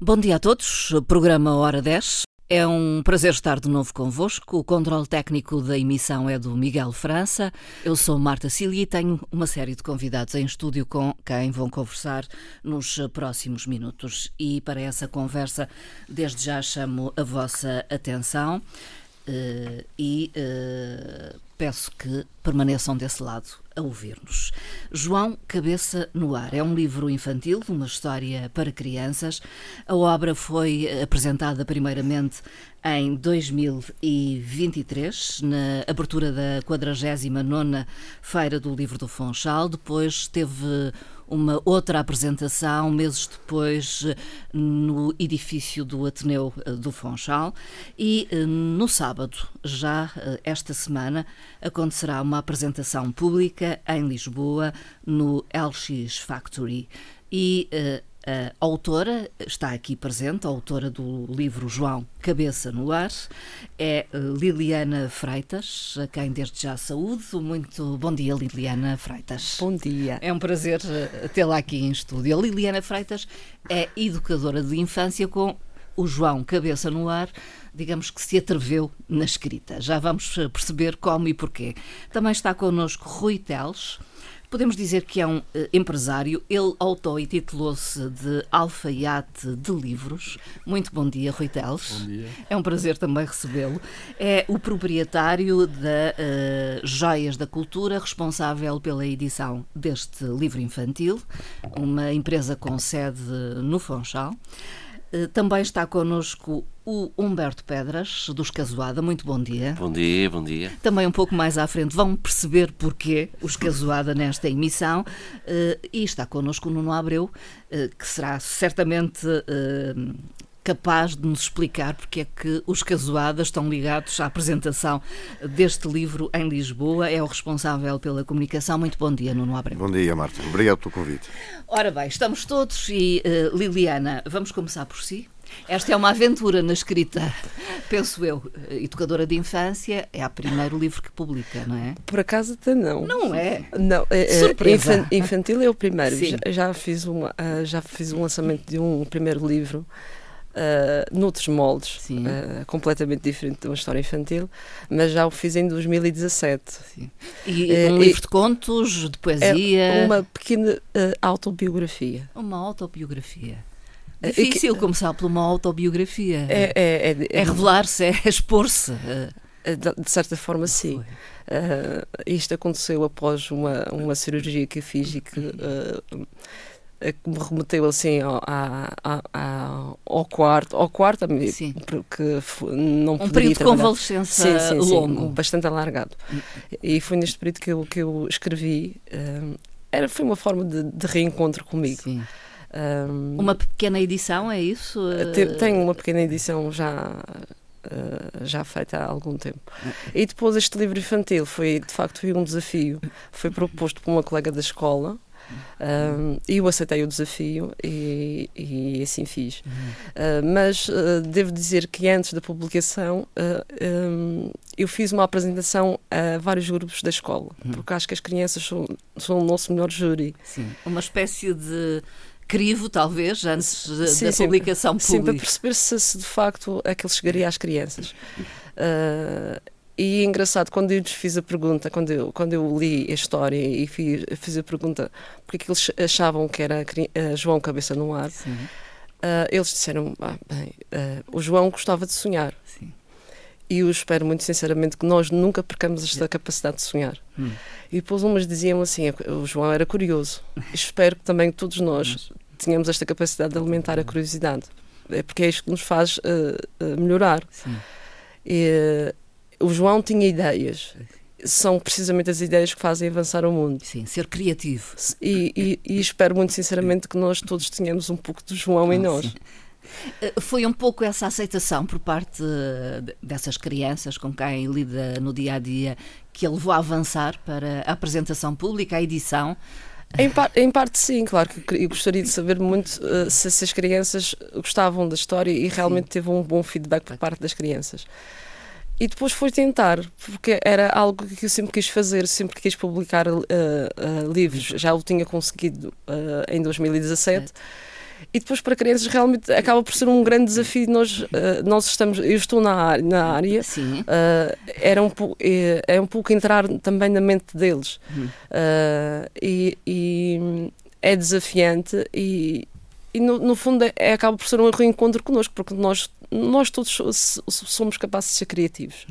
Bom dia a todos. Programa Hora 10. É um prazer estar de novo convosco. O controle técnico da emissão é do Miguel França. Eu sou Marta Cília e tenho uma série de convidados em estúdio com quem vão conversar nos próximos minutos. E para essa conversa, desde já chamo a vossa atenção uh, e uh, peço que permaneçam desse lado a ouvir-nos. João Cabeça no Ar é um livro infantil, uma história para crianças. A obra foi apresentada primeiramente em 2023, na abertura da 49ª Feira do Livro do Funchal. Depois teve uma outra apresentação, meses depois, no edifício do Ateneu eh, do Funchal. E eh, no sábado, já eh, esta semana, acontecerá uma apresentação pública em Lisboa, no LX Factory. E a autora está aqui presente, a autora do livro João Cabeça no Ar, é eh, Liliana Freitas, a quem desde já saúdo. Muito bom dia, Liliana Freitas. Bom dia. É um prazer eh, tê-la aqui em estúdio. A Liliana Freitas é educadora de infância com o João Cabeça no Ar, digamos que se atreveu na escrita. Já vamos eh, perceber como e porquê. Também está connosco Rui Teles Podemos dizer que é um uh, empresário. Ele auto-intitulou-se de alfaiate de livros. Muito bom dia, Rui Teles. Bom dia. É um prazer também recebê-lo. É o proprietário da uh, Joias da Cultura, responsável pela edição deste livro infantil, uma empresa com sede no Funchal. Eh, também está connosco o Humberto Pedras, dos Casoada. Muito bom dia. Bom dia, bom dia. Também um pouco mais à frente vão perceber porquê os Casoada nesta emissão. Eh, e está connosco o Nuno Abreu, eh, que será certamente capaz de nos explicar porque é que os Casoadas estão ligados à apresentação deste livro em Lisboa. É o responsável pela comunicação. Muito bom dia, Nuno Abreu. Bom dia, Marta. Obrigado pelo convite. Ora bem, estamos todos e uh, Liliana, vamos começar por si. Esta é uma aventura na escrita, penso eu. Educadora de infância é o primeiro livro que publica, não é? Por acaso até não. Não é? Não, é, é Surpresa. infantil é o primeiro. Já, já, fiz uma, uh, já fiz um lançamento de um primeiro livro uh, noutros moldes, uh, completamente diferente de uma história infantil, mas já o fiz em 2017. Sim. E uh, um livro de contos, de poesia? É uma pequena autobiografia. Uma autobiografia. Difícil que, começar por uma autobiografia. É, é, é, é revelar-se, é expor-se. De certa forma, sim. Uh, isto aconteceu após uma, uma cirurgia que fiz e que uh, que me remeteu assim ao, ao, ao quarto, ao quarto sim. porque não um período de convalescença sim, sim, longo, bastante alargado. E foi neste período que eu, que eu escrevi. Um, era, foi uma forma de, de reencontro comigo. Sim. Um, uma pequena edição, é isso? Tenho uma pequena edição já Uh, já feita há algum tempo. E depois este livro infantil foi, de facto, foi um desafio. Foi proposto por uma colega da escola, um, eu aceitei o desafio e, e assim fiz. Uh, mas uh, devo dizer que antes da publicação uh, um, eu fiz uma apresentação a vários grupos da escola, uhum. porque acho que as crianças são, são o nosso melhor júri. Sim, uma espécie de crivo, talvez, antes sim, da sim, publicação pública. Sim, para perceber se, se, de facto aquilo chegaria às crianças. Uh, e é engraçado, quando eu lhes fiz a pergunta, quando eu, quando eu li a história e fiz, fiz a pergunta porque é que eles achavam que era uh, João Cabeça no Ar, uh, eles disseram: ah, bem, uh, o João gostava de sonhar. Sim. E eu espero muito sinceramente que nós nunca percamos esta capacidade de sonhar. Hum. E depois umas diziam assim: o João era curioso. espero que também todos nós tenhamos esta capacidade de alimentar a curiosidade. É porque é isto que nos faz melhorar. Sim. E, o João tinha ideias. São precisamente as ideias que fazem avançar o mundo. Sim, ser criativo. E, e, e espero muito sinceramente que nós todos tenhamos um pouco do João ah, em nós. Sim. Eh, foi um pouco essa aceitação por parte dessas crianças com quem lida no dia a dia que a levou a avançar para a apresentação pública, a edição. Em, par, em parte, sim, claro que eu gostaria de saber muito uh, se, se, as crianças gostavam da história e realmente sim. teve um bom feedback por parte das crianças. E depois foi tentar, porque era algo que eu sempre quis fazer, sempre quis publicar uh, uh, livros. Já o tinha conseguido uh, em 2017. E depois para crianças realmente acaba por ser um grande desafio. Nós, nós estamos, eu estou na, área, na área, Sim. Era um é, é, um pouco entrar também na mente deles. Hum. e, e é desafiante e, e no, no fundo é, é, acaba por ser um reencontro connosco, porque nós, nós todos somos capazes de ser criativos.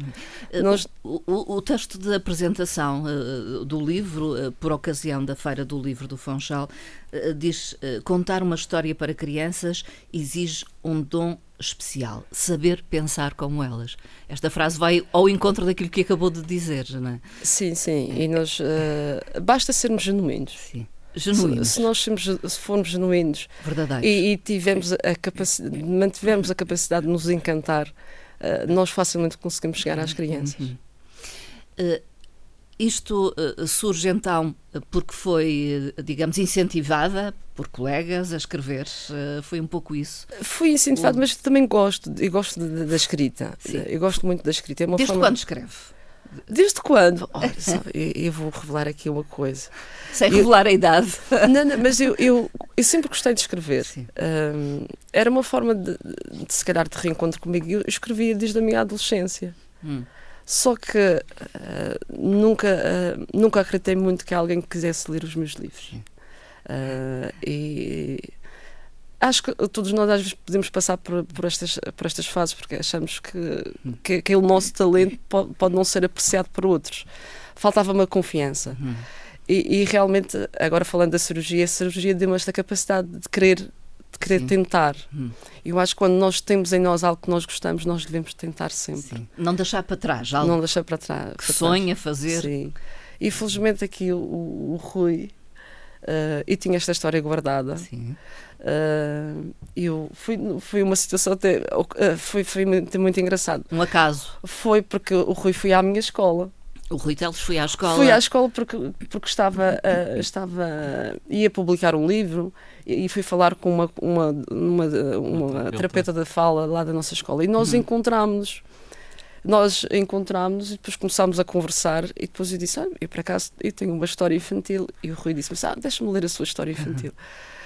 Uh, nós... O, o, o, texto de apresentação uh, do livro, uh, por ocasião da Feira do Livro do Funchal, diz contar uma história para crianças exige um dom especial, saber pensar como elas. Esta frase vai ao encontro daquilo que acabou de dizer, não é? Sim, sim, e nós basta sermos genuínos. Sim genuínos. Se, se nós somos, se formos genuínos e, e, tivemos a capacidade, mantivemos a capacidade de nos encantar, uh, nós facilmente conseguimos chegar às crianças. Uhum. Uh, isto uh, surge então porque foi, digamos, incentivada por colegas a escrever? foi um pouco isso? Fui incentivada, mas também gosto, e gosto da escrita. Sim. Eu gosto muito da escrita. É Desde forma... quando escreve? Desde quando? Oh, eu, eu, vou revelar aqui uma coisa. Sem revelar eu, a idade. Não, não, mas eu, eu, eu, sempre gostei de escrever. Um, era uma forma de, de, se calhar, de reencontro comigo. Eu escrevia desde a minha adolescência. Hum. Só que uh, nunca, uh, nunca acreditei muito que alguém quisesse ler os meus livros. Uh, e acho que todos nós às vezes podemos passar por, por, estas, por estas fases porque achamos que, que aquele nosso talento pode, pode não ser apreciado por outros. Faltava-me a confiança. Uhum. E, e, realmente, agora falando da cirurgia, a cirurgia deu-me esta capacidade de querer, de querer tentar. Uhum. Eu acho que quando nós temos em nós algo que nós gostamos, nós devemos tentar sempre. Sim. Não deixar para trás. Algo não deixar para trás. Que sonha fazer. Sim. E felizmente aqui o, o, o Rui, uh, e tinha esta história guardada. Sim Uh, eu fui, foi uma situação até, uh, foi, foi muito, muito engraçado. Um acaso? Foi porque o Rui foi à minha escola. O Rui Teles foi à escola? Fui à escola porque, porque estava, uh, estava, ia publicar um livro e fui falar com uma, uma, uma, uma terapeuta da fala lá da nossa escola e nós uhum. encontramos-nos nós encontramos e depois começámos a conversar e depois eu disse, ah, eu por acaso eu tenho uma história infantil e o Rui disse, ah, deixa-me ler a sua história infantil. Uhum.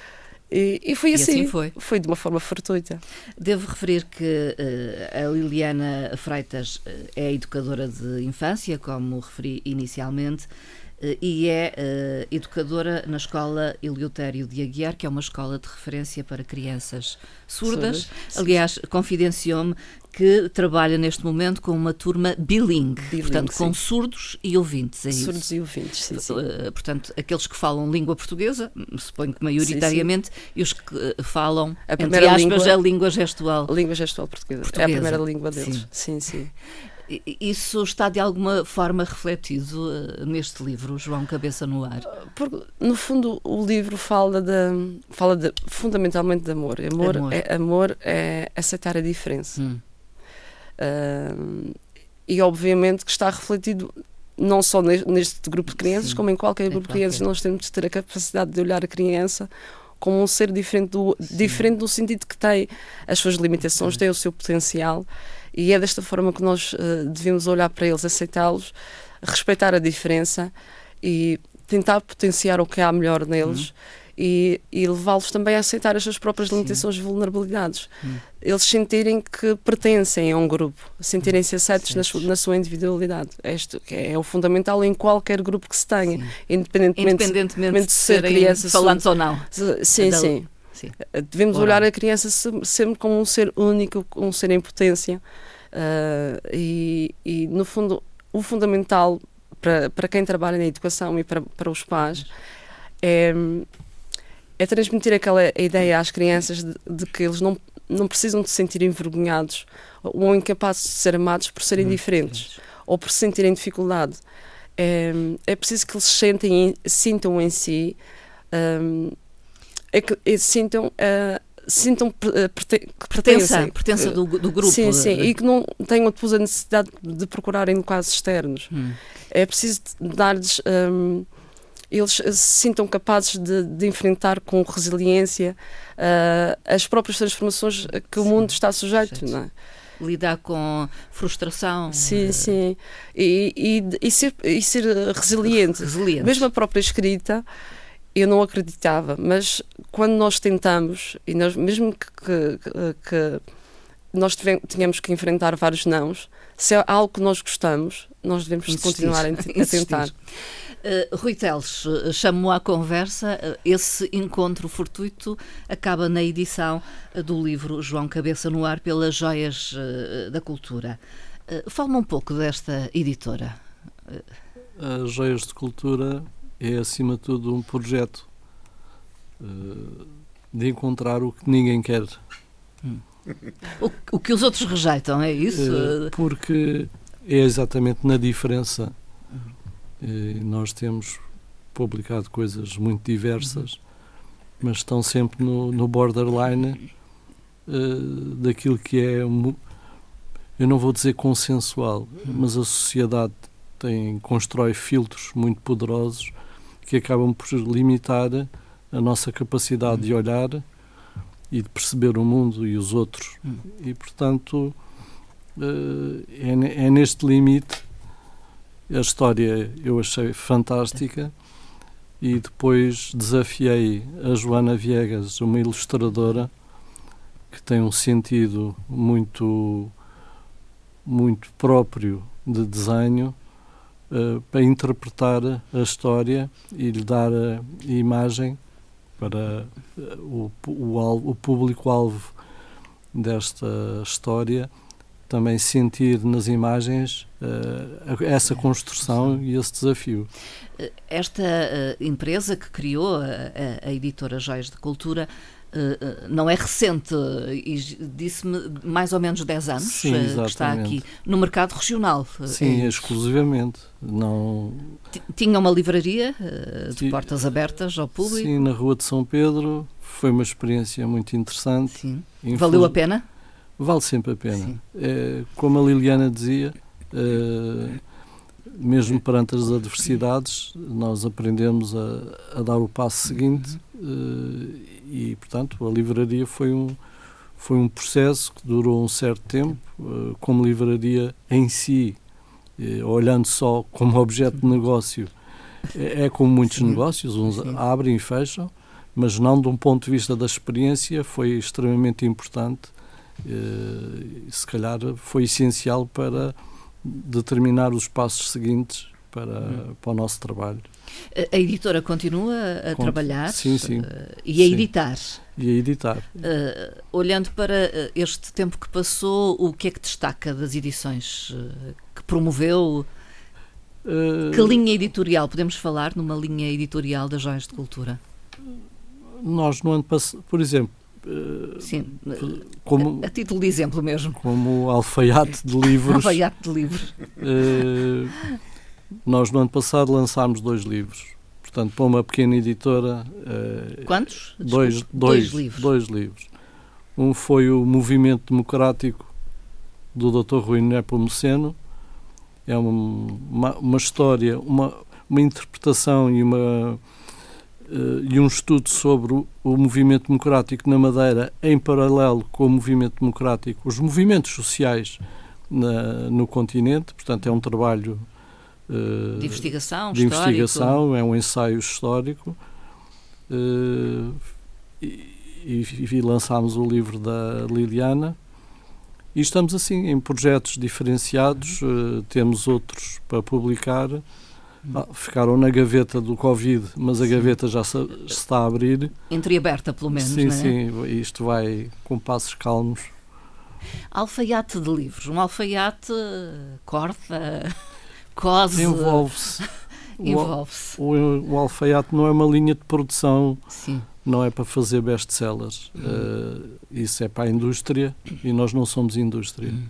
E, e foi assim, e assim foi. foi de uma forma fortuita. Devo referir que uh, a Liliana Freitas uh, é educadora de infância, como referi inicialmente, uh, e é educadora na Escola Eleutério de Aguiar, que é uma escola de referência para crianças surdas. surdas Aliás, confidenciou-me que trabalha neste momento com uma turma bilingue, bilingue portanto, sim. com surdos e ouvintes. É surdos isso? e ouvintes, sim, sim. Uh, portanto, aqueles que falam língua portuguesa, suponho que maioritariamente, sim, e os que uh, falam, a entre aspas, língua, a língua gestual. A língua gestual portuguesa. portuguesa. É a primeira língua deles. Sim, sim. sim. Isso está de alguma forma refletido uh, neste livro, João Cabeça no Ar? Porque, no fundo, o livro fala, de, fala de, fundamentalmente de amor. Amor, amor. É, amor é aceitar a diferença. Hum. Uh, e obviamente que está refletido não só neste grupo de crianças, Sim, como em qualquer grupo de crianças, nós temos de ter a capacidade de olhar a criança como um ser diferente do, diferente no sentido que tem as suas limitações, tem o seu potencial, e é desta forma que nós uh, devemos olhar para eles, aceitá-los, respeitar a diferença e tentar potenciar o que há melhor neles. Uhum e, e levá-los também a aceitar as suas próprias limitações e vulnerabilidades. Hum. Eles sentirem que pertencem a um grupo, sentirem-se aceitos na sua, na sua, individualidade. Este é, é o fundamental em qualquer grupo que se tenha, sim. independentemente, independentemente de ser criança. Falantes ou não. Sim, da, sim. sim. Devemos Ora. olhar a criança sempre como um ser único, um ser em potência. Uh, e, e, no fundo, o fundamental para, para quem trabalha na educação e para, para os pais é é transmitir aquela ideia às crianças de, de, que eles não, não precisam de se sentir envergonhados ou incapazes de ser amados por serem diferentes ou por sentirem dificuldade. É, é preciso que eles sentem, sintam em si, um, é que, é, sintam. Uh, sintam uh, que pertencem. Pertença do, do, grupo. Sim, sim, e que não tenham depois a necessidade de procurarem quase externos. Hum. É preciso dar-lhes um, eles se sintam capazes de, de enfrentar com resiliência uh, as próprias transformações que o mundo está sujeito, não é? lidar com frustração. Sim, uh... sim. E, e, e, ser, e ser resiliente. resiliente. Mesmo a própria escrita eu não acreditava, mas quando nós tentamos, e nós, mesmo que, que, que nós tenhamos que enfrentar vários nãos, se é algo que nós gostamos, nós devemos Insistir. continuar a, a tentar. Uh, Rui Teles, uh, chamou à conversa, uh, esse encontro fortuito acaba na edição do livro João Cabeça no Ar pelas Joias da Cultura. Fala-me um pouco desta editora. As Joias de Cultura é, acima de tudo, um projeto de encontrar o que ninguém quer. O, o, que os outros rejeitam, é isso? porque é exatamente na diferença nós temos publicado coisas muito diversas, mas estão sempre no, no borderline uh, daquilo que é, eu não vou dizer consensual, mas a sociedade tem, constrói filtros muito poderosos que acabam por limitar a nossa capacidade de olhar e de perceber o mundo e os outros. E, portanto, uh, é, é neste limite a história eu achei fantástica e depois desafiei a Joana Viegas, uma ilustradora que tem um sentido muito muito próprio de desenho uh, para interpretar a história e lhe dar a imagem para uh, o, o, o público-alvo desta história também sentir nas imagens uh, essa construção e esse desafio. Esta uh, empresa que criou a, a, editora Joias de Cultura não é recente, e disse-me mais ou menos 10 anos Sim, que está aqui no mercado regional. Sim, exclusivamente. Não... Tinha uma livraria de portas abertas ao público? Sim, na Rua de São Pedro. Foi uma experiência muito interessante. Sim. Valeu a pena? vale sempre a pena. É, como a Liliana dizia, é, mesmo perante as adversidades, nós aprendemos a, a dar o passo seguinte é, e, portanto, a livraria foi um, foi um processo que durou um certo tempo, é, como livraria em si, é, olhando só como objeto de negócio. É, é como muitos negócios, uns abrem e fecham, mas não de um ponto de vista da experiência, foi extremamente importante eh, se calhar foi essencial para determinar os passos seguintes para, hum. para o nosso trabalho. A editora continua a trabalhar sim, sim, uh, e a sim. editar. E a editar. Uh, olhando para este tempo que passou, o que é que destaca das edições uh, que promoveu? que linha editorial podemos falar numa linha editorial das Joias de Cultura? Nós, no ano passado, por exemplo, Sim, como, a, a, título de exemplo mesmo. Como alfaiate de livros. alfaiate de livros. Uh, nós no ano passado lançámos dois livros. Portanto, para uma pequena editora. Uh, Quantos? Dois, dois, dois, livros. dois livros. Um foi o Movimento Democrático do Dr. Rui Nepomuceno. É uma, uma história, uma, uma interpretação e uma e um estudo sobre o, o, movimento democrático na Madeira em paralelo com o movimento democrático, os movimentos sociais na, no continente. Portanto, é um trabalho uh, de investigação, de investigação, é um ensaio histórico. Uh, e, e, e lançámos o livro da Liliana. E estamos assim em projetos diferenciados, uh, temos outros para publicar ah, ficaram na gaveta do Covid, mas a gaveta já se, está a abrir. Entreaberta, pelo menos. Sim, é? sim, isto vai com passos calmos. Alfaiate de livros. Um alfaiate corta, cose. Envolve-se. Envolve-se. O, o, o, alfaiate não é uma linha de produção. Sim. Não é para fazer best-sellers. Uh, isso é para a indústria e nós não somos indústria. Uhum.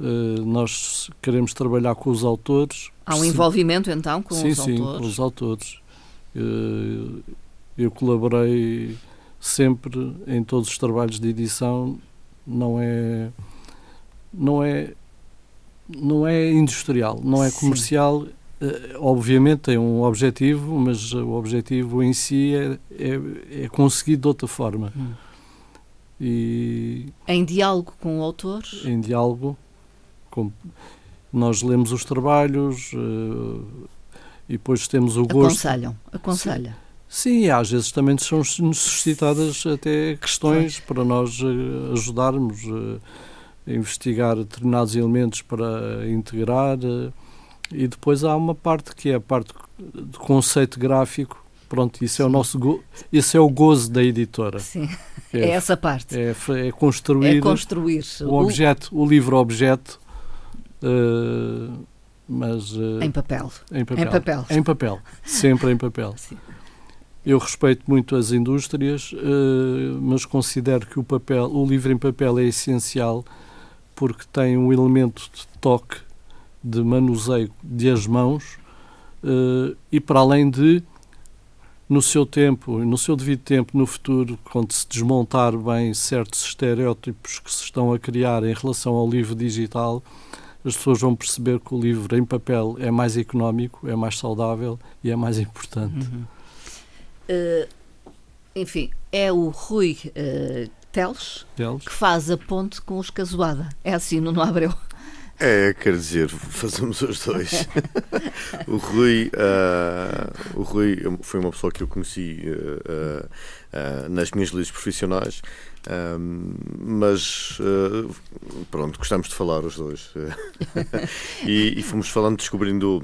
Uh, nós queremos trabalhar com os autores. Há um envolvimento então com sim, os sim, autores? Sim, com os autores. Uh, eu colaborei sempre em todos os trabalhos de edição. Não é, não é, não é industrial, não é comercial. Uh, obviamente tem um objetivo, mas o objetivo em si é, é, é conseguido de outra forma. Hum. E, em diálogo com o autor? Em diálogo nós lemos os trabalhos uh, e depois temos o gosto. Aconselham, aconselha. Sim, e às vezes também são suscitadas até questões para nós uh, ajudarmos uh, a investigar determinados elementos para integrar. E depois há uma parte que é a parte do conceito gráfico. Pronto, isso é o nosso go isso é o gozo da editora. Sim, é, é essa parte. É, é construir, é construir o objeto, o livro objeto, uh, mas uh, em papel. Em papel. Em papel. Em papel. Sempre em papel. Sim. Eu respeito muito as indústrias, uh, mas considero que o papel, o livro em papel é essencial porque tem um elemento de toque de manuseio de as mãos e para além de no seu tempo, no seu devido tempo, no futuro, quando se desmontar bem certos estereótipos que se estão a criar em relação ao livro digital, as pessoas vão perceber que o livro em papel é mais económico, é mais saudável e é mais importante. Uhum. Uh, enfim, é o Rui uh, Teles, Teles, que faz a ponte com os Casuada. É assim, no Abreu. É, quer dizer, fazemos os dois. o Rui, uh, o Rui foi uma pessoa que eu conheci uh, uh, nas minhas lides profissionais, mas pronto, gostamos de falar os dois. e, e, fomos falando, descobrindo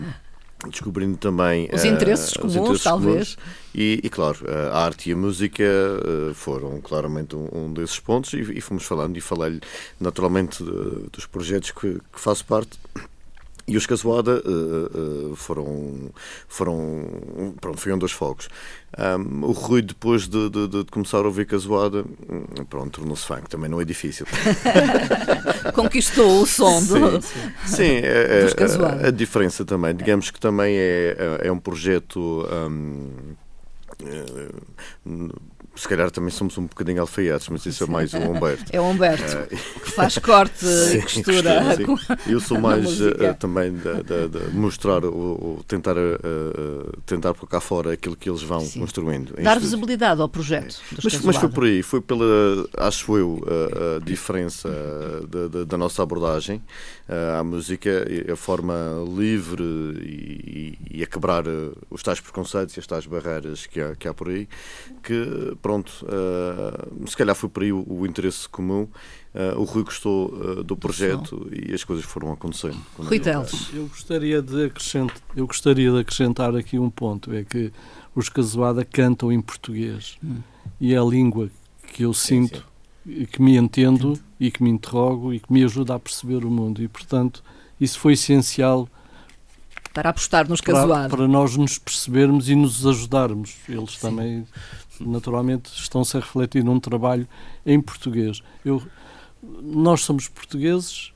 descobrindo também os interesses uh, comuns, os interesses talvez. Comuns. E, e, claro, a arte e a música uh, foram claramente um, um desses pontos e, e, fomos falando e falei-lhe naturalmente uh, dos projetos que, que faço parte e os Casuada uh, uh, foram, foram, pronto, foi um dos focos. Um, o Rui, depois de, de, de, começar a ouvir Casuada, hum, pronto, tornou-se funk, também não é difícil. Conquistou o som sim, do, sim. sim é, é, a, a, diferença também, digamos que também é, é, é um projeto. Um, é, se calhar também somos um bocadinho alfaiates, mas isso é mais o Humberto. É o Humberto, uh, que faz corte sim, e costura. Costura Eu sou mais uh, também de, de, de mostrar, o, tentar, uh, tentar por cá fora aquilo que eles vão sim. construindo. Dar visibilidade ao projeto. Mas, mas, foi por aí, foi pela, acho eu, a, a diferença da, da nossa abordagem à música, a forma livre e, e, a quebrar os tais preconceitos e as tais barreiras que há, que há por aí, que pronto, uh, se calhar foi por aí o, o interesse comum. Uh, o Rui gostou uh, do projeto e as coisas foram acontecendo. Rui Teles. Eu gostaria, de acrescentar, eu gostaria de acrescentar aqui um ponto, é que os Casuada cantam em português hum. e é a língua que eu sinto, sim, que me entendo e que me interrogo e que me ajuda a perceber o mundo e, portanto, isso foi essencial para apostar nos Casuada. Para, para nós nos percebermos e nos ajudarmos. Eles sim. também naturalmente estão-se a refletir num trabalho em português. Eu, nós somos portugueses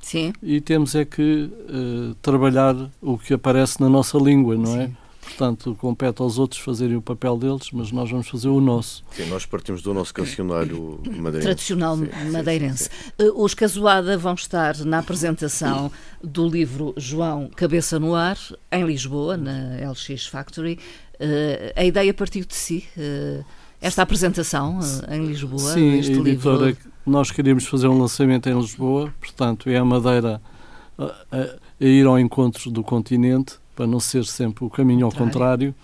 Sim. e temos é que uh, trabalhar o que aparece na nossa língua, não é? Sim. é? Portanto, compete aos outros fazerem o papel deles, mas nós vamos fazer o nosso. Sim, nós partimos do nosso cancionário madeirense. Tradicional sim, madeirense. Sim, sim, eh, Os Casuada vão estar na apresentação do livro João Cabeça no Ar, em Lisboa, na LX Factory, a ideia partiu de si, uh, esta apresentação uh, em Lisboa, Sim, este editora, livro. nós queríamos fazer um lançamento em Lisboa, portanto é a Madeira a, a, a ir ao encontro do continente, para não ser sempre o caminho ao contrário,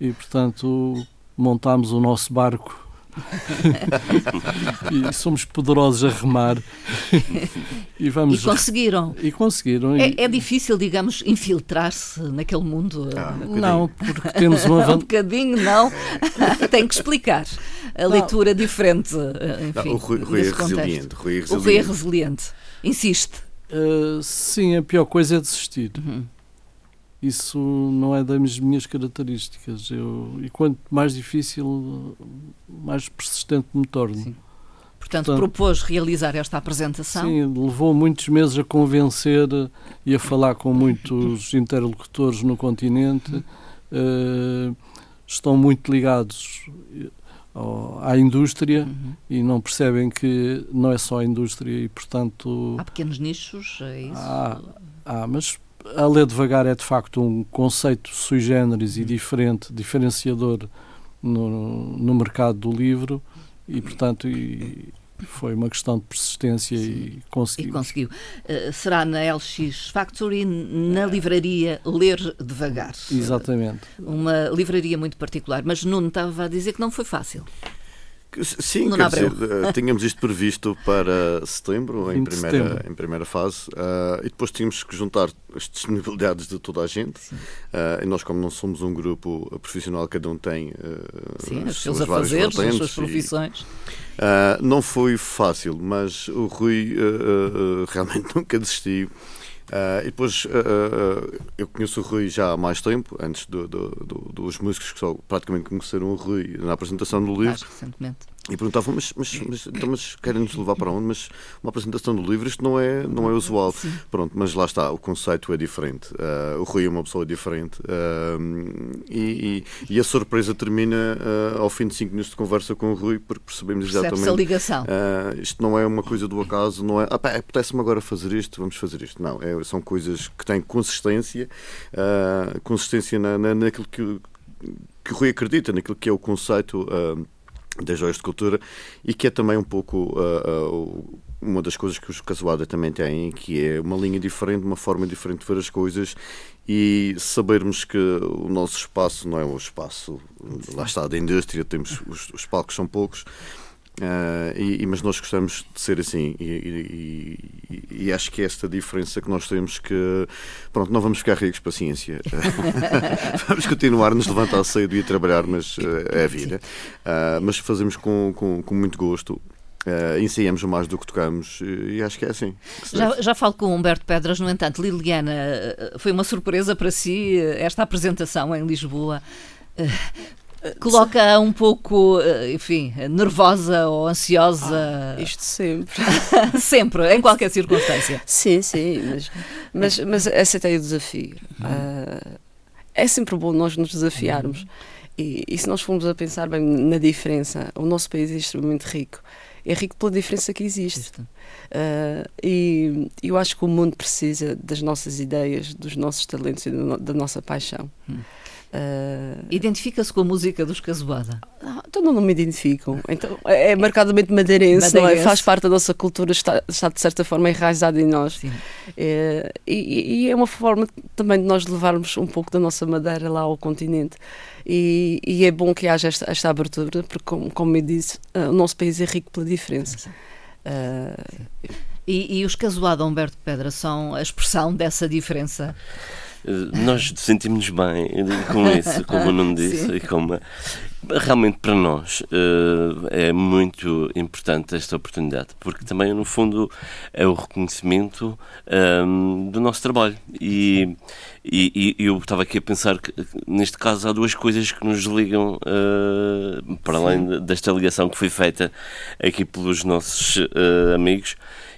e portanto montámos o nosso barco e somos poderosos a remar. e, vamos... e conseguiram. E conseguiram. É, é difícil, digamos, infiltrar-se naquele mundo? Ah, um não, porque temos uma Um bocadinho, não. Tem que explicar. A não. leitura diferente. Enfim, não, o Rui, Rui é resiliente. Rui é resiliente. O Rui é resiliente. Insiste. Uh, sim, a pior coisa é desistir. Uhum isso não é das minhas características. Eu, e quanto mais difícil, mais persistente me torno. Sim. Portanto, Portanto, propôs realizar esta apresentação? Sim, levou muitos meses a convencer e a falar com muitos interlocutores no continente. Uh, estão muito ligados à indústria uhum. e não percebem que não é só a indústria e, portanto... Há pequenos nichos, é isso? Há, há mas a ler devagar é de facto um conceito sui generis e uhum. diferente, diferenciador no, no mercado do livro e portanto e, foi uma questão de persistência Sim. e conseguiu. E conseguiu. Uh, será na LX Factory, na livraria Ler Devagar. Exatamente. Uma livraria muito particular. Mas Nuno estava a dizer que não foi fácil. Sim, quer dizer, eh, tínhamos isto previsto para setembro, em, primeira, setembro. em primeira fase, uh, e depois tínhamos que juntar as disponibilidades de toda a gente. Uh, e nós, como não somos um grupo profissional, cada um tem uh, Sim, as seus afazeres, as suas profissões. E, não foi fácil, mas o Rui realmente nunca desistiu. Uh, e depois uh, uh, eu conheço o Rui já há mais tempo, antes do, do, do, dos músicos que só praticamente conheceram o Rui na apresentação do livro. Mais recentemente. E perguntavam, mas, mas, mas, então, mas querem-nos levar para onde? Mas uma apresentação do livro, isto não é, não é usual. Sim. Pronto, mas lá está, o conceito é diferente. Uh, o Rui é uma pessoa diferente. Uh, e, e, e, a surpresa termina uh, ao fim de 5 minutos de conversa com o Rui, porque percebemos exatamente. a ligação. isto não é uma coisa do acaso, não é. Ah, pá, apetece-me agora fazer isto, vamos fazer isto. Não, é, são coisas que têm consistência, consistência na, na, naquilo que, que o Rui acredita, naquilo que é o conceito das joias de cultura e que é também um pouco uh, uh, uma das coisas que os Casuada também têm, que é uma linha diferente, uma forma diferente de ver as coisas e sabermos que o nosso espaço não é o espaço, lá está, da indústria, temos os, os palcos são poucos, Uh, e, mas nós gostamos de ser assim. E, e, e, acho que é esta diferença que nós temos que pronto, não vamos ficar ricos paciência. Vamos continuar nos levantar cedo e a trabalhar mas uh, é a vida. Uh, mas fazemos com, com, com muito gosto. Uh, ensaiamos mais do que tocamos e acho que é assim. Que já, já falo com o Humberto Pedras, no entanto, Liliana, foi uma surpresa para si esta apresentação em Lisboa. Coloca um pouco, eh, enfim, nervosa ou ansiosa? Ah, isto sempre. sempre, em qualquer circunstância. Sim, sim, mas, mas, mas aceitei o desafio. Uh, é sempre bom nós nos desafiarmos. E, e, se nós formos a pensar bem na diferença, o nosso país é extremamente rico. É rico pela diferença que existe. Uh, e eu acho que o mundo precisa das nossas ideias, dos nossos talentos e da nossa paixão. Hum. Uh... Identifica-se com a música dos Casuada? Ah, então não, não me identificam. Então, é, é marcadamente madeirense, madeirense. É? faz parte da nossa cultura, está, está de certa forma enraizada em nós. É, e, e, é uma forma também de nós levarmos um pouco da nossa madeira lá ao continente. E, e é bom que haja esta, esta abertura, porque, como, como eu disse, uh, o nosso país é rico pela diferença. Uh, e, e os Casuada Humberto Pedra são a expressão dessa diferença? Eh, nós sentimos-nos bem com isso, como o Nuno disse, e como realmente para nós uh, é muito importante esta oportunidade, porque também no fundo é o reconhecimento ehm, do nosso trabalho. E, e, e, eu estava aqui a pensar que neste caso há duas coisas que nos ligam para além desta ligação que foi feita aqui pelos nossos amigos,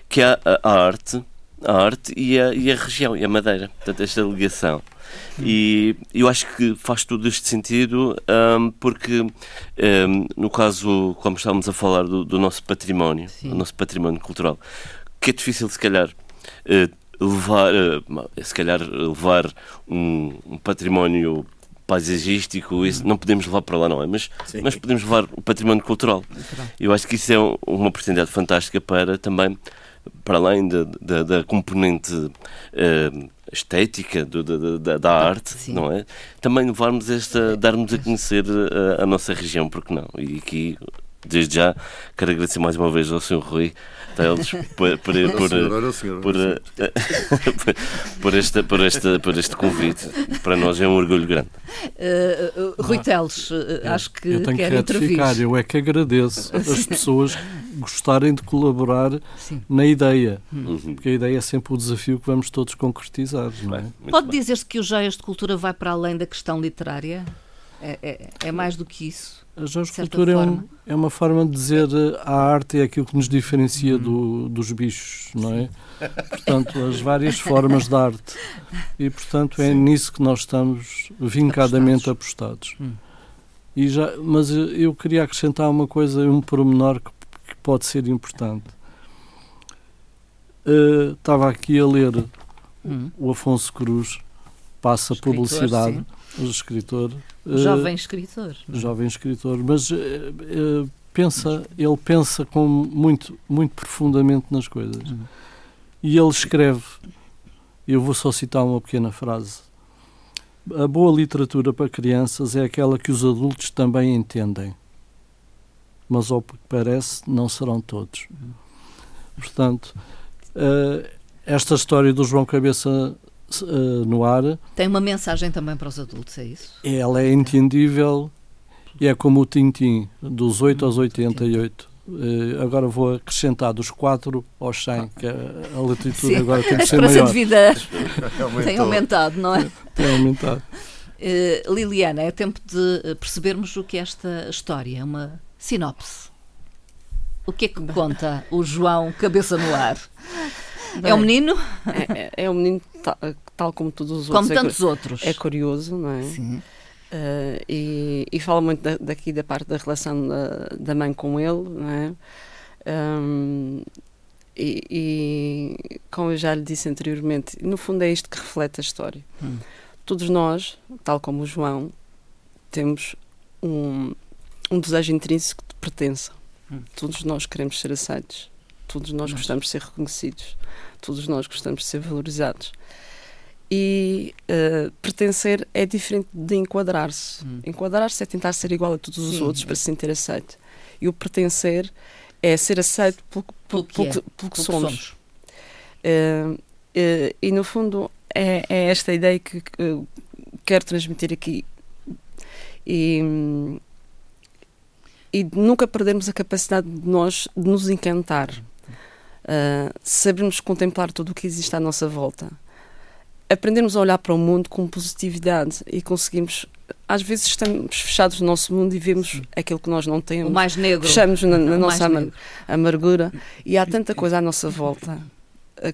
que é a arte a arte e a, e a região, e a Madeira, portanto, esta ligação. E eu acho que faz todo este sentido, um, porque, um, no caso, como estávamos a falar do, do nosso património, Sim. do nosso património cultural, que é difícil, se calhar, uh, levar, uh, se calhar, levar um, um património paisagístico, isso não podemos levar para lá, não é? Mas Sim. nós podemos levar o património cultural. Eu acho que isso é uma oportunidade fantástica para também para além da, componente uh, estética do, da, da, arte, Sim. não é? Também levarmos esta, darmos a conhecer a, a nossa região, porque não? E aqui desde já quero agradecer mais uma vez ao Sr. Rui Teles por, por, por, por, por, este, por, convite. Para nós é um orgulho grande. Uh, Rui Teles, uh, acho que eu tenho quer que retificar, eu é que agradeço as pessoas gostarem de colaborar Sim. na ideia, uhum. porque a ideia é sempre o desafio que vamos todos concretizar. Não é? Pode dizer-se que o Joias de Cultura vai para além da questão literária? É, é, é mais do que isso? A geoscultura é, um, é, uma forma de dizer a arte é aquilo que nos diferencia uhum. do, dos bichos, não é? Portanto, as várias formas de arte. E, portanto, é Sim. nisso que nós estamos vincadamente apostados. apostados. Hum. E já, mas eu queria acrescentar uma coisa, um pormenor que, que pode ser importante. Uh, estava aqui a ler hum. o Afonso Cruz, passa escritor, publicidade, sim. o escritor Jovem escritor. Jovem escritor, mas uh, uh, pensa, ele pensa com muito, muito profundamente nas coisas. Uhum. E ele escreve, eu vou só citar uma pequena frase. A boa literatura para crianças é aquela que os adultos também entendem. Mas ao que parece, não serão todos. Portanto, uh, esta história do João Cabeça uh, no ar. Tem uma mensagem também para os adultos, é isso? Ela é entendível e é como o Tintim, dos 8 aos 88. Uh, agora vou acrescentar dos 4 aos 100, que a, a latitude Sim. agora tem que ser maior. A de vida tem aumentado, não é? Tem aumentado. Uh, Liliana, é tempo de percebermos o que é esta história, é uma sinopse. O que é que conta o João Cabeça no Ar? Bem, é um menino? É, é, é um menino tal, tal, como todos os outros. Como tantos é, outros. É curioso, não é? Sim. Uh, e, e, fala muito da, daqui da parte da relação da, da mãe com ele, não é? Um, e, e, como eu já lhe disse anteriormente, no fundo é isto que reflete a história. Hum. Todos nós, tal como o João, temos um, um desejo intrínseco de pertença. Hum. Todos nós queremos ser aceitos. Todos nós gostamos de ser reconhecidos. Todos nós gostamos de ser valorizados. E uh, pertencer é diferente de enquadrar-se. Hum. Enquadrar-se é tentar ser igual a todos Sim. os outros para se sentir aceito. E o pertencer é ser aceito pelo, pelo, pelo, que, é. pelo que, somos. somos. Uh, uh, e no fundo é, é, esta ideia que, que quero transmitir aqui. E, e nunca perdermos a capacidade de nós de nos encantar. Uh, sabermos contemplar tudo o que existe à nossa volta aprendermos a olhar para o mundo com positividade e conseguimos às vezes estamos fechados no nosso mundo e vemos aquilo que nós não temos. O mais negro. Fechamos na, na nossa amar amargura e há tanta coisa à nossa volta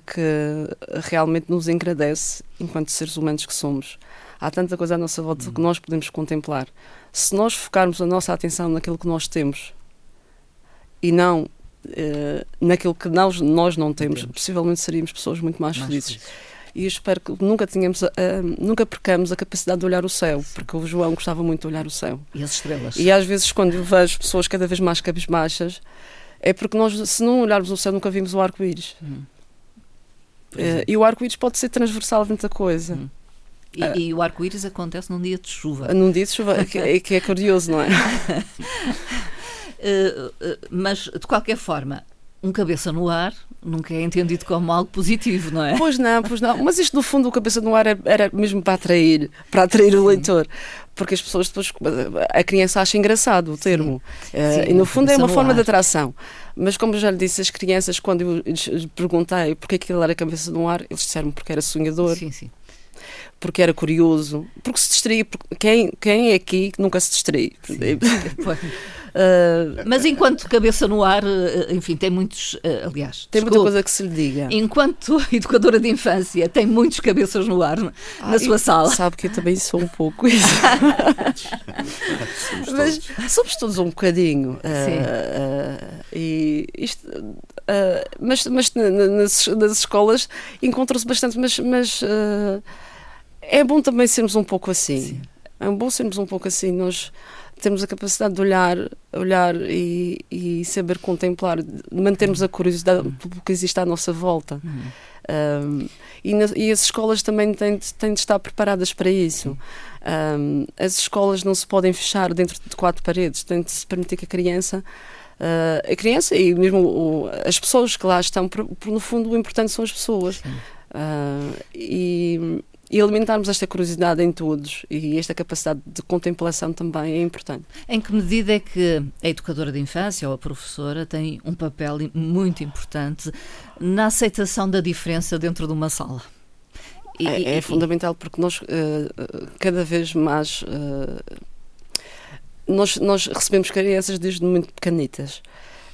que realmente nos engrandece enquanto seres humanos que somos. Há tanta coisa à nossa volta que nós podemos contemplar. Se nós focarmos a nossa atenção naquilo que nós temos e não uh, naquilo que nós, nós não temos, possivelmente seríamos pessoas muito mais, mais felizes. felizes e espero que nunca tenhamos, uh, nunca percamos a capacidade de olhar o céu, porque o João gostava muito de olhar o céu. E as estrelas. E às vezes quando eu vejo pessoas cada vez mais cabisbaixas, é porque nós, se não olharmos o céu, nunca vimos o arco-íris. Hum. Uh, e o arco-íris pode ser transversal a tanta coisa. Hum. E, uh, e, o arco-íris acontece num dia de chuva. Num dia de chuva, que, é, que é curioso, não é? uh, mas, de qualquer forma, um cabeça no ar nunca é entendido como algo positivo, não é? Pois não, pois não. Mas isto, no fundo, o cabeça no ar era, era mesmo para atrair, para atrair o leitor. Porque as pessoas depois. A criança acha engraçado o termo. Sim. Uh, Sim, e no fundo é uma forma ar. de atração. Mas como já lhe disse, as crianças, quando eu lhes perguntei porque é que ele era cabeça no ar, eles disseram porque era sonhador. Sim, sim porque era curioso, porque se distraía. Porque quem, quem é aqui que nunca se distrai? Uh, mas enquanto cabeça no ar, uh, enfim, tem muitos. Uh, aliás, tem muita coisa que se lhe diga. Enquanto educadora de infância, tem muitos cabeças no ar ah, na sua sala. Sabe que eu também sou um pouco isso. somos mas todos. somos todos um bocadinho. e isto, mas mas nas, nas escolas encontra-se bastante, mas. mas é bom também sermos um pouco assim. Sim. É bom sermos um pouco assim. Nós termos a capacidade de olhar, olhar e, e saber contemplar, mantermos a curiosidade pelo que existe à nossa volta. Um, e, na, e, as escolas também têm, têm de estar preparadas para isso. Um, as escolas não se podem fechar dentro de quatro paredes, tem de se permitir que a criança. Uh, a criança e mesmo o, as pessoas que lá estão, porque no fundo o importante são as pessoas. Uh, e, e alimentarmos esta curiosidade em todos e esta capacidade de contemplação também é importante. Em que medida é que a educadora de infância ou a professora tem um papel muito importante na aceitação da diferença dentro de uma sala? E, é, é e, fundamental porque nós uh, cada vez mais uh, nós, nós recebemos crianças desde muito pequenitas.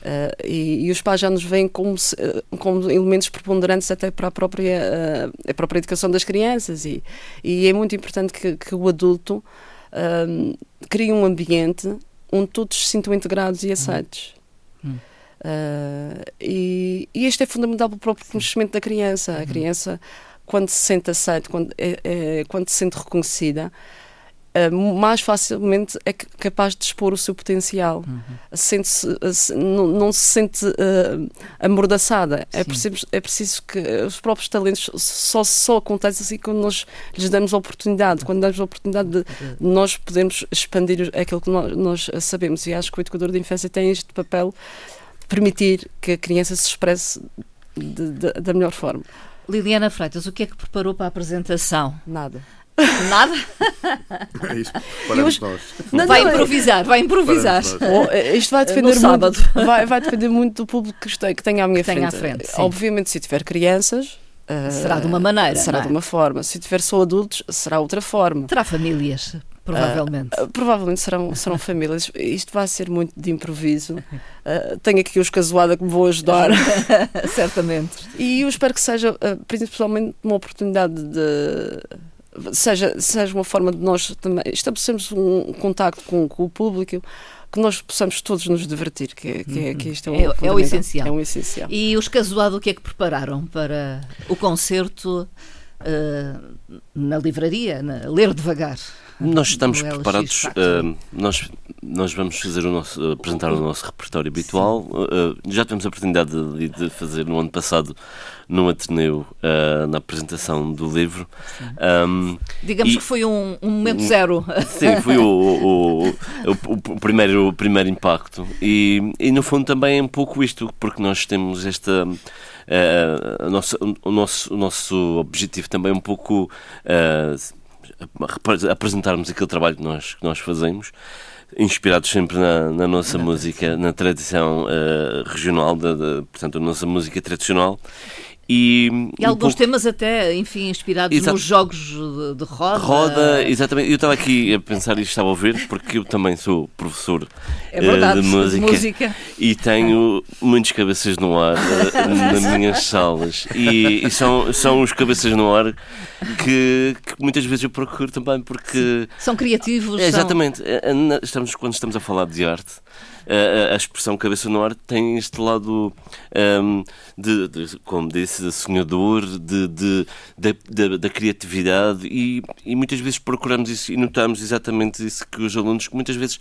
Uh, e, e, os pais já nos veem como, se, uh, como elementos preponderantes até para a própria, uh, a própria educação das crianças e, e é muito importante que, que o adulto crie um ambiente onde todos se sintam integrados e aceitos. Hum. e, e isto é fundamental para o próprio crescimento da criança. A uhum. criança, quando se sente aceita, quando, é, é, quando se sente reconhecida, uh, mais facilmente é capaz de expor o seu potencial. Uhum. Sente -se, não, não, se sente uh, amordaçada. É preciso, é preciso que os próprios talentos só, só acontecem assim quando nós lhes damos a oportunidade, quando damos a oportunidade de, de nós podermos expandir aquilo que nós, nós, sabemos. E acho que o educador de infância tem este papel permitir que a criança se expresse de, de, da melhor forma. Liliana Freitas, o que é que preparou para a apresentação? Nada. Nada? É isso, paramos nós. Não, vai não, improvisar, vai improvisar. Oh, isto vai depender muito, vai, vai, depender muito do público que, esteja, que tenha à minha que frente. À frente Obviamente, se tiver crianças, será de uma maneira. Será é? de uma forma. Se tiver só adultos, será outra forma. Terá famílias, provavelmente. Uh, provavelmente serão, serão famílias. Isto vai ser muito de improviso. Uh, tenho aqui os casuada que me vou ajudar. Certamente. E eu espero que seja, principalmente, uma oportunidade de seja, seja uma forma de nós também estabelecermos um contacto com, com o público, que nós possamos todos nos divertir, que, que, é, que isto é, um é, é, o essencial. é um essencial. E os Casuado, o que é que prepararam para o concerto uh, na livraria, na Ler Devagar? Nós estamos preparados. Uh, nós, nós vamos fazer o nosso, apresentar o nosso repertório habitual. Uh, já tivemos a oportunidade de, de, fazer no ano passado no Ateneu uh, na apresentação do livro. Um, Digamos e, que foi um, um, momento zero. Sim, foi o, o, o, o, primeiro, o primeiro impacto. E, e no fundo também é um pouco isto, porque nós temos esta. Uh, o, nosso, o, nosso, o nosso objetivo também é um pouco uh, apresentarmos aquele trabalho que nós, que nós fazemos, inspirados sempre na, na nossa na música, tradição. na tradição uh, regional, da, portanto, a nossa música tradicional. E, e alguns temas até, enfim, inspirados Exato. nos jogos de, de roda. Roda, exatamente. Eu estava aqui a pensar e estava a ouvir, porque eu também sou professor é verdade, uh, de, música, de música e tenho muitos cabeças no ar uh, nas minhas salas. E, e, são, são os cabeças no ar que, que muitas vezes eu procuro também, porque. São criativos. É, exatamente. São... Estamos, quando estamos a falar de arte a, a expressão cabeça no ar tem este lado, um, de, de, como disse, sonhador, de, de, de, da criatividade e, e muitas vezes procuramos isso e notamos exatamente isso que os alunos, que muitas vezes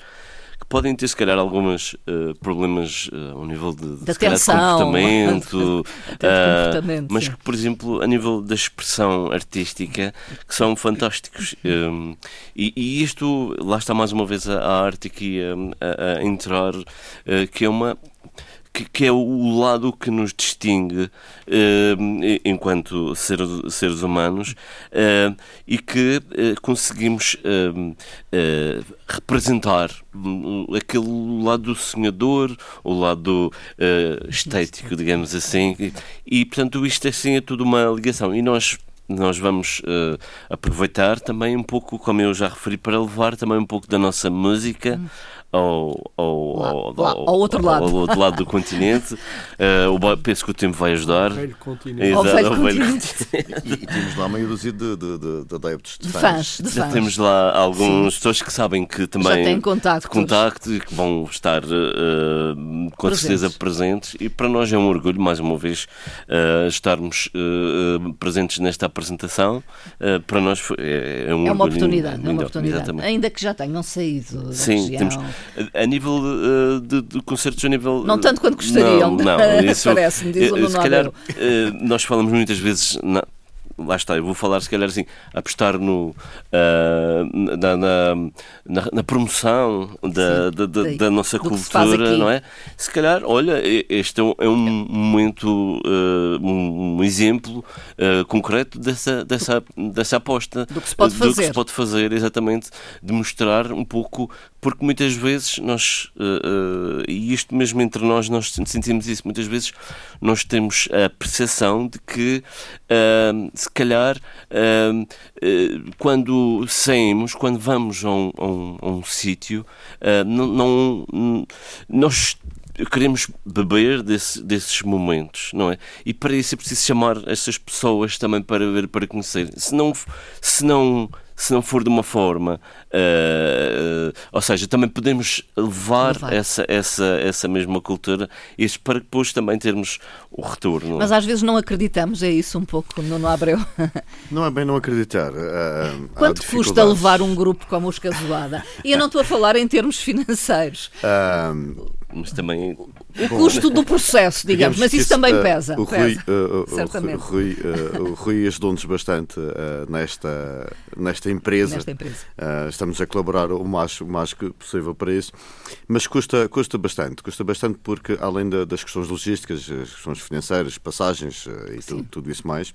que podem ter, se calhar, alguns uh, problemas uh, ao nível de, de, de comportamento, comportamento mas que, por exemplo, a nível da expressão artística, que são fantásticos. Um, e, e, isto, lá está mais uma vez a, a arte aqui a, a, a entrar, que é uma que, que, é o lado que nos distingue uh, enquanto ser, seres humanos uh, e que uh, conseguimos representar aquele lado sonhador, o lado estético, digamos assim, e, e portanto isto assim é tudo uma ligação. E nós nós vamos uh, aproveitar também um pouco, como eu já referi, para levar também um pouco da nossa música ao, ao, lá, ao, lá, ao, outro lado. Ao, outro lado do continente. Uh, penso que o tempo vai ajudar. Velho continente. Exato, velho continente. E, e, temos lá meia dúzia de, de, de, de adeptos, de, de fãs. De Já temos lá algumas pessoas que sabem que também têm contacto, contacto e que vão estar uh, com presentes. certeza presentes. E para nós é um orgulho, mais uma vez, uh, estarmos presentes nesta apresentação. para nós foi, é, é, um é uma oportunidade, é uma oportunidade. Ainda que já tenham saído. Sim, temos a nível uh, de, de, concertos, a nível. Não tanto quanto gostariam, não, não, isso, parece-me, diz o uh, Se calhar, uh, nós falamos muitas vezes. Na, lá está, eu vou falar se calhar assim, apostar no, uh, na, na, na, na, promoção da, da, da, da, nossa cultura, não é? Se calhar, olha, este é um, é um momento, uh, um, exemplo uh, concreto dessa, dessa, dessa aposta. Do que se pode fazer. Do que se pode fazer, exatamente, de mostrar um pouco, porque muitas vezes nós, e isto mesmo entre nós, nós sentimos isso, muitas vezes nós temos a percepção de que se se calhar, uh, uh, quando saímos, quando vamos a um, a um, um sítio, uh, não, não, nós queremos beber desse, desses momentos, não é? E para isso é preciso chamar essas pessoas também para ver, para conhecer. Se não, se não se não for de uma forma, uh, ou seja, também podemos levar, levar, Essa, essa, essa mesma cultura isso para depois também termos o retorno. Mas às vezes não acreditamos, é isso um pouco, no Abreu. Não é bem não acreditar. Uh, Quanto custa levar um grupo como os Casuada? E eu não estou a falar em termos financeiros. Uh, mas também o custo do processo, digamos, mas isso também uh, pesa. O Rui, pesa, uh, certamente. O Rui, uh, o Rui ajudou-nos bastante nesta, nesta empresa. Nesta empresa. estamos a colaborar o mais, o mais que possível para isso, mas custa, custa bastante. Custa bastante porque, além da, das questões logísticas, as questões financeiras, passagens e tudo, tudo, isso mais,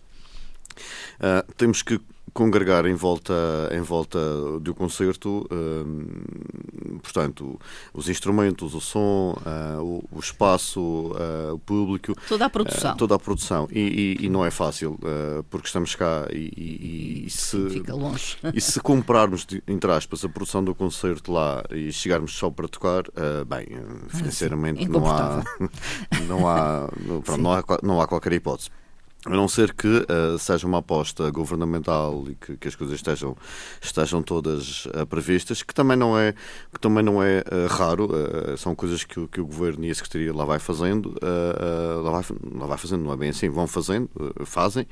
temos que congregar em volta, em volta do concerto, uh, portanto, os instrumentos, o som, uh, o, o, espaço, uh, o público. Toda a produção. toda a produção. E, e, e não é fácil, porque estamos cá e, e, se. Fica longe. E se comprarmos, entre aspas, a produção do concerto lá e chegarmos só para tocar, bem, financeiramente não há. Não há, pronto, não, há, não há qualquer hipótese. A não ser que uh, seja uma aposta governamental e que, que, as coisas estejam, estejam todas uh, previstas, que também não é, que também não é uh, raro, são coisas que, o, que o Governo e a Secretaria lá vai fazendo, lá, vai, lá vai fazendo, não é bem assim, vão fazendo, fazem,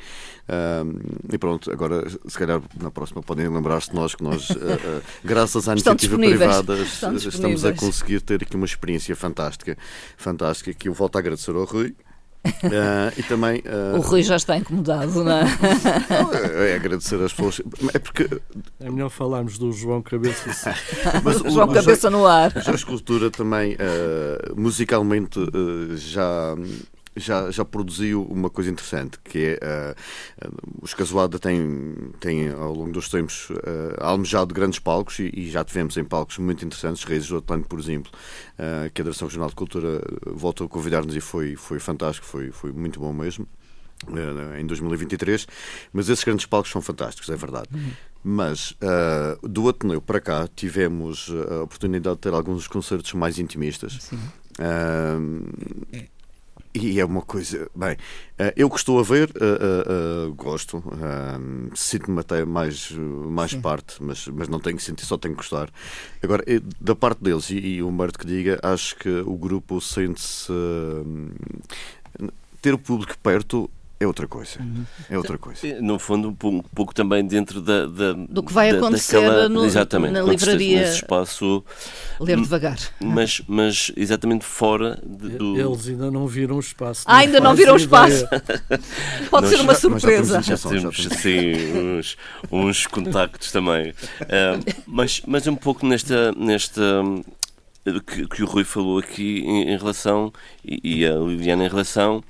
e pronto, agora se calhar na próxima podem lembrar-se de nós que nós, graças à iniciativa privada, estamos a conseguir ter aqui uma experiência fantástica, fantástica, que eu volto a agradecer ao Rui, Uh, e também. Uh... O Rui já está incomodado, não é? é, é agradecer às pessoas. É porque. É melhor falarmos do João Cabeça. Mas o, João Cabeça no ar. Já a escultura também, uh, musicalmente, já já, já produziu uma coisa interessante, que é uh, os Casuada têm, têm, ao longo dos tempos, uh, almejado grandes palcos e, e, já tivemos em palcos muito interessantes, Reis do Atlântico, por exemplo, uh, que a Direção Regional de Cultura voltou a convidar-nos e foi, foi fantástico, foi, foi muito bom mesmo. Em 2023, mas esses grandes palcos são fantásticos, é verdade. Uhum. Mas uh, do Ateneu para cá tivemos a oportunidade de ter alguns concertos mais intimistas. Uh, e é uma coisa. Bem, eh, eu que estou a ver, uh, uh, gosto, sinto-me até mais, mais parte, mas, mas não tenho que sentir, só tenho que gostar. Agora, da parte deles, e, e o Humberto que diga, acho que o grupo sente-se. ter o público perto é outra coisa. Uhum. É outra coisa. No fundo, um pouco, também dentro da, da do que vai da, acontecer daquela, no, exatamente, na livraria. Nesse espaço. Ler devagar. Mas, mas exatamente fora de, do. Eles ainda não viram o espaço. Ah, ainda não viram o espaço. Pode ser uma surpresa. Já temos, sim, uns, uns contactos também. Uh, mas, mas um pouco nesta. nesta que, que o Rui falou aqui em, em relação, e, e a Liliana em relação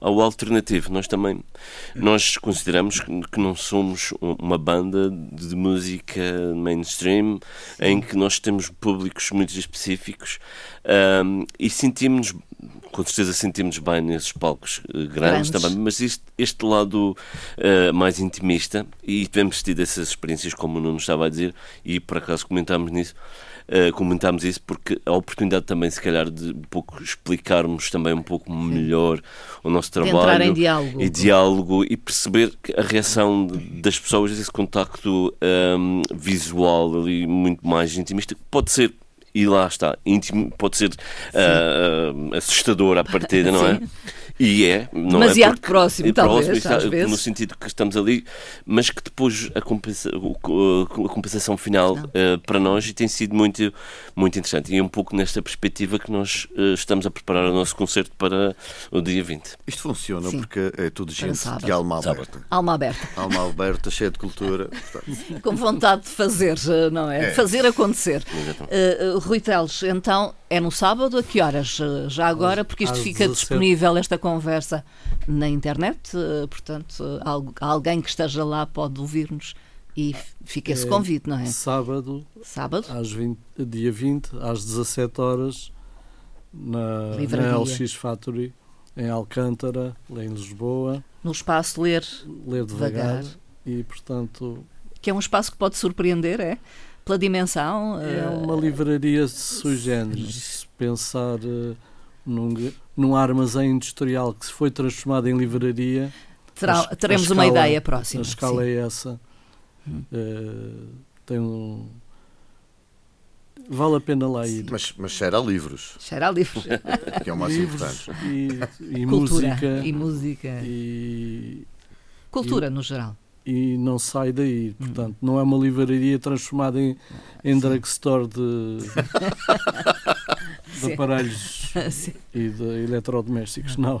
ao alternativo. Nós também nós consideramos que não somos uma banda de música mainstream em que nós temos públicos muito específicos um, e sentimos com certeza sentimos bem nesses palcos uh, grandes, grandes, também, mas este, este lado uh, mais intimista, e tivemos tido essas experiências, como o Nuno estava a dizer, e por acaso comentámos nisso, uh, comentámos isso porque a oportunidade também, se calhar, de um pouco explicarmos também um pouco melhor o nosso trabalho. Diálogo. E diálogo e perceber a reação das pessoas, esse contacto um, visual ali muito mais intimista, pode ser e lá está, íntimo, pode ser uh, assustador à partida, não é? E é, não é Demasiado é porque, próximo, talvez, está, no sentido que estamos ali, mas que depois a, compensa, a compensação final uh, para nós tem sido muito, muito interessante. E é um pouco nesta perspectiva que nós uh, estamos a preparar o nosso concerto para o dia 20. Isto funciona Sim. porque é tudo gente de alma aberta. Alma aberta. Alma aberta, cheia de cultura. Com vontade de fazer, não é? é. Fazer acontecer. Uh, Rui Teles, então é no sábado, a que horas? Já agora, porque isto fica 17. disponível, esta conversa, na internet, eh, portanto, alguém que esteja lá pode ouvir-nos e fica esse é convite, não é? Sábado, sábado? Às 20, dia 20, às 17 horas, na, na LX Factory, em Alcântara, lá em Lisboa. No espaço Ler, ler devagar. devagar. E, portanto... Que é um espaço que pode surpreender, é? Pela dimensão. É eh, uma livraria sui generis. Se pensar uh, num, num armazém industrial que se foi transformado em livraria. Terá, teremos uma ideia próxima. A escala sim. é essa. Uh, tem um. Vale a pena lá ir. Mas, mas cheira a livros. Cheira a livros. que é o mais livros importante. E, e Cultura. música. E música. E, Cultura, e- no geral. E não sai daí. Portanto, não é uma livraria transformada em, em drugstore de, de aparelhos e de eletrodomésticos. Não.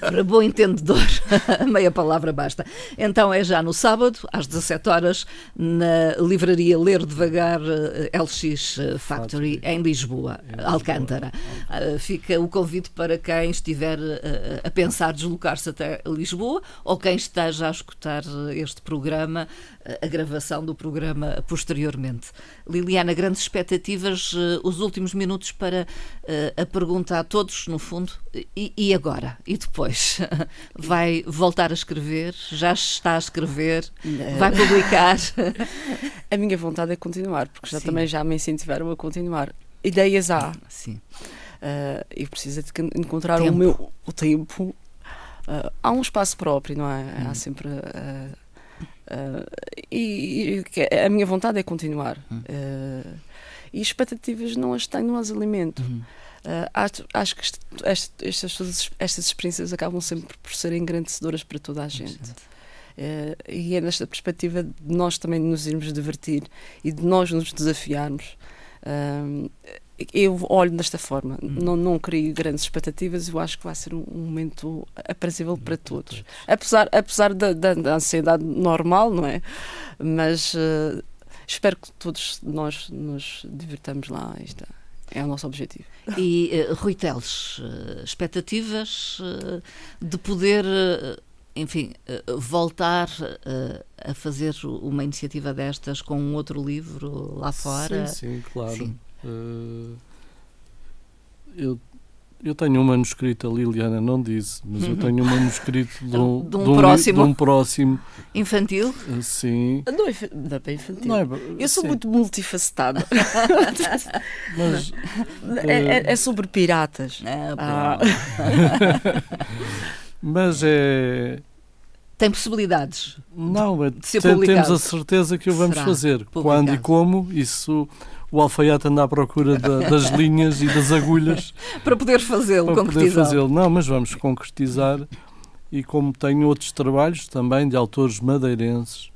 Para bom entendedor, meia palavra basta. Então é já no sábado, às 17 horas, na livraria Ler Devagar eh, LX Factory, Factory. em Lisboa. Alcântara. Ah, Fica o convite para quem estiver eh, a pensar deslocar-se até Lisboa ou quem esteja a escutar eh, este programa, eh, a gravação do programa posteriormente. Liliana, grandes expectativas, eh, os últimos minutos para eh, a pergunta a todos, no fundo, e, e agora? E depois? Vai voltar a escrever? Já está a escrever? Vai publicar? A minha vontade é continuar, porque já Sim. também já me incentivaram a continuar. Ideias há. Sim. Uh, eu preciso é de encontrar Tempo. o meu o tempo. Uh, há um espaço próprio, não é? Hum. Há sempre. uh, uh, e, e que a minha vontade é continuar. Hum. Uh, e expectativas não as tenho, não as alimento. Uhum. Uh, acho, acho que estas, todas- estas experiências acabam sempre por serem engrandecedoras para toda a gente. Uh, e é nesta perspectiva de nós também nos irmos divertir e de nós nos desafiarmos. Um, eu olho desta forma, não, não crio grandes expectativas, eu acho que vai ser um, um momento aprazível para todos. Apesar, apesar da, da, da ansiedade normal, não é? Mas uh, espero que todos nós nos divirtamos lá. Isto é o nosso objetivo. E eh, Rui Teles, eh, expectativas eh, de poder, enfim, voltar a fazer uma iniciativa destas com um outro livro lá fora? Sim, sim, claro. Sim. Uh, eu, eu tenho um manuscrito, a Liliana não disse, mas eu tenho um manuscrito de um, De um li- próximo. de um próximo, Infantil? uh, sim. Não é, não é bem infantil. Não é, eu sou sim, muito multifacetada. Mas é, é- é sobre piratas. Ah, Ah. Mas é. Tem possibilidades. Não, é, ser te- temos a certeza que o vamos Será fazer. publicado. Quando e como, isso o alfaiate anda à procura da- das linhas e das agulhas Para poder fazê-lo, para poder concretizá-lo. fazê-lo. Não, mas vamos concretizar. E como tenho outros trabalhos também de autores madeirenses,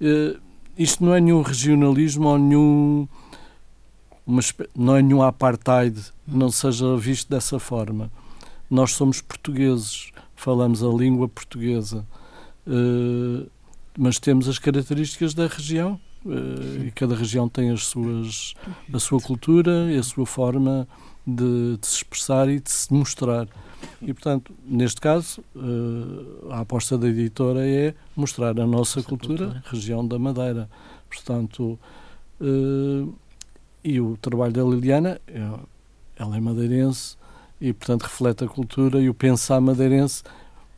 eh, isto não é nenhum regionalismo ou nenhum. Uma, não é nenhum apartheid, não seja visto dessa forma. Nós somos portugueses, falamos a língua portuguesa, eh, mas temos as características da região e cada região tem as suas, a sua cultura e a sua forma de, de se expressar e de se mostrar. E, portanto, neste caso, eh, a aposta da editora é mostrar a nossa Nossa cultura, cultura. região da Madeira. Portanto, eh, e o trabalho da Liliana, é- ela é madeirense e, portanto, reflete a cultura e o pensar madeirense,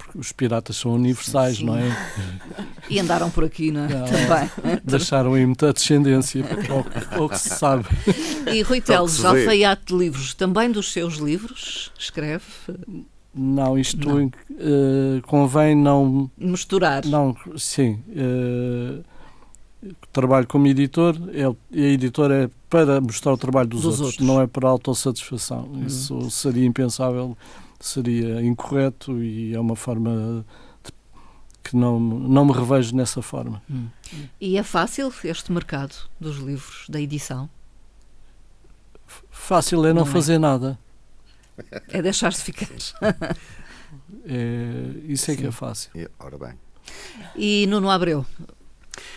porque os piratas são universais, Sim. não é? E andaram por aqui, não é? Não. Também. Deixaram aí muita descendência, ao, que- ao que se sabe. E Rui Teles, alfaiate de livros, também dos seus livros, escreve, Não, isto Não. eh, convém não misturar. Não, sim. eh, trabalho como editor, é, e a editora é para mostrar o trabalho dos, Dos outros, outros. não é para autossatisfação. Hum. Isso seria impensável, seria incorreto e é uma forma de- que não, não me revejo nessa forma. Hum. E é fácil este mercado dos livros, da edição? Fácil é não, Não é. fazer nada. É deixar-se ficar. É, isso é que Sim. é fácil. E, ora bem. E Nuno Abreu,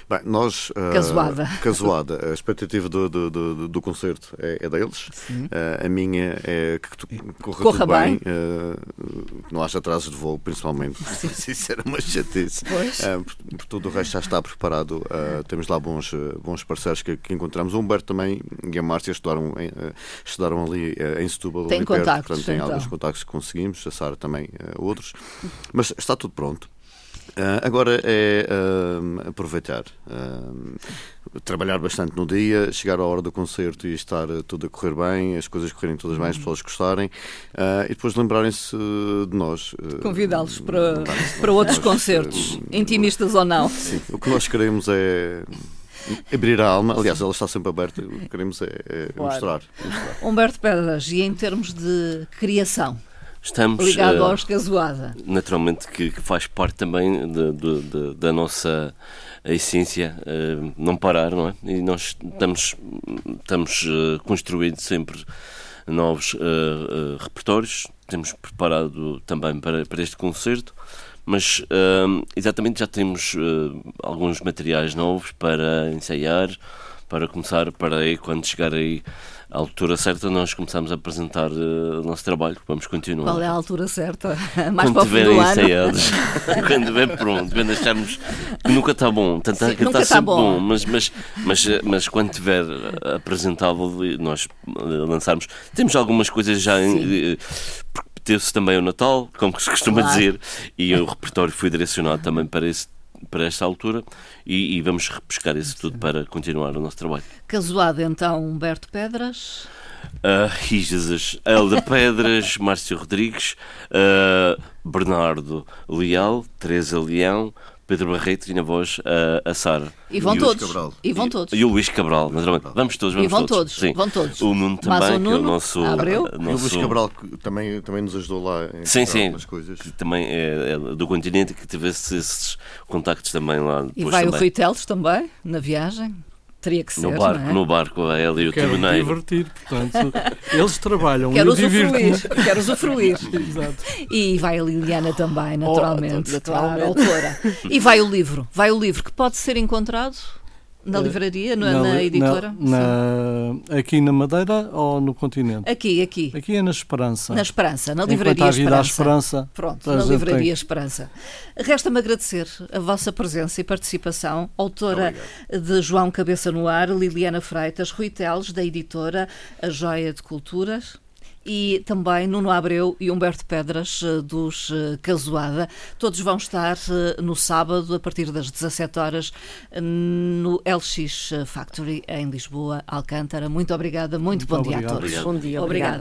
Bem, nós. ah, Casuada. Casuada. A expectativa do, do, do, do concerto é, é deles. Ah, a minha é que tu- corra, Corra tudo bem. bem. que não haja atrasos de voo, principalmente. Isso era uma chatice. Pois. Por, por tudo o resto já está preparado. Temos lá bons, bons parceiros que, que encontramos. O Humberto também e a Márcia estudaram, em, estudaram ali em Setúbal. Tem ali perto, contactos, portanto, tem então. alguns contactos que conseguimos. A Sara também, outros. Mas está tudo pronto. Uh, agora é uh, aproveitar, uh, trabalhar bastante no dia, chegar à hora do concerto e estar tudo a correr bem, as coisas correrem todas bem, as uhum. pessoas gostarem e depois lembrarem-se de nós. Convidá-los para, para outros concertos, intimistas ou não. Sim, o que nós queremos é abrir a alma. Aliás, ela está sempre aberta. O que queremos é, é claro. mostrar, mostrar. Humberto Pedras, e em termos de criação? Estamos, Ligado uh, aos Casoada. Naturalmente que, que, faz parte também de, de, de, da nossa essência, uh, não parar, não é? E nós estamos, estamos uh, construindo sempre novos uh, repertórios, temos preparado também para, para este concerto, mas exatamente já temos alguns materiais novos para ensaiar, para começar, para aí, quando chegar aí à altura certa nós começamos a apresentar uh, o nosso trabalho, vamos continuar. Qual é a altura certa? Mais quando do ensaiados, quando estiver pronto, quando acharmos que nunca está bom, tanto Sim, que está, está sempre bom, bom mas, mas, mas, mas quando estiver apresentável nós lançarmos. Temos algumas coisas já em, teve-se também o Natal, como se costuma claro. dizer, e o repertório foi direcionado também para esse para esta altura e, e vamos repescar isso tudo para continuar o nosso trabalho. Casuado então Humberto Pedras. Uh, Jesus, Elda Pedras, Márcio Rodrigues, uh, Bernardo Leal, Teresa Leão, Pedro Barreto e na voz a, a Sara. E vão e todos. Cabral. E vão todos. E, o Luís Cabral, naturalmente. Vamos todos, vamos e vão todos. todos. Sim. Vão todos. O Nuno também, Mas o Nuno, que é o nosso. Abreu. nosso... E o Luís Cabral que também, também nos ajudou lá em sim, sim, coisas. Que também é, é, do continente que teve esses contactos também lá. E vai também. o Rui Teles também, na viagem. Teria que ser. No barco, é? no barco, a ela e o Quero Tiboneiro. divertir, portanto, eles trabalham. Quero usufruir. Quero usufruir. Exato. E vai a Liliana também, naturalmente. Oh, naturalmente. autora. E vai o livro. Vai o livro que pode ser encontrado na eh, livraria, na, na, na editora? Na, aqui na Madeira ou no continente? Aqui, aqui. Aqui é na Esperança. Na Esperança, na livraria a Esperança. Esperança. Pronto, na livraria tem. Esperança. Resta-me agradecer a vossa presença e participação, autora de João Cabeça no Ar, Liliana Freitas, Rui Teles, da editora A Joia de Culturas e também Nuno Abreu e Humberto Pedras eh, dos eh, Casuada. Todos vão estar eh, no sábado, a partir das 17 horas, no LX Factory em Lisboa, Alcântara. Muito obrigada, muito, muito bom obrigado. dia a todos. Obrigado. Bom dia, obrigada.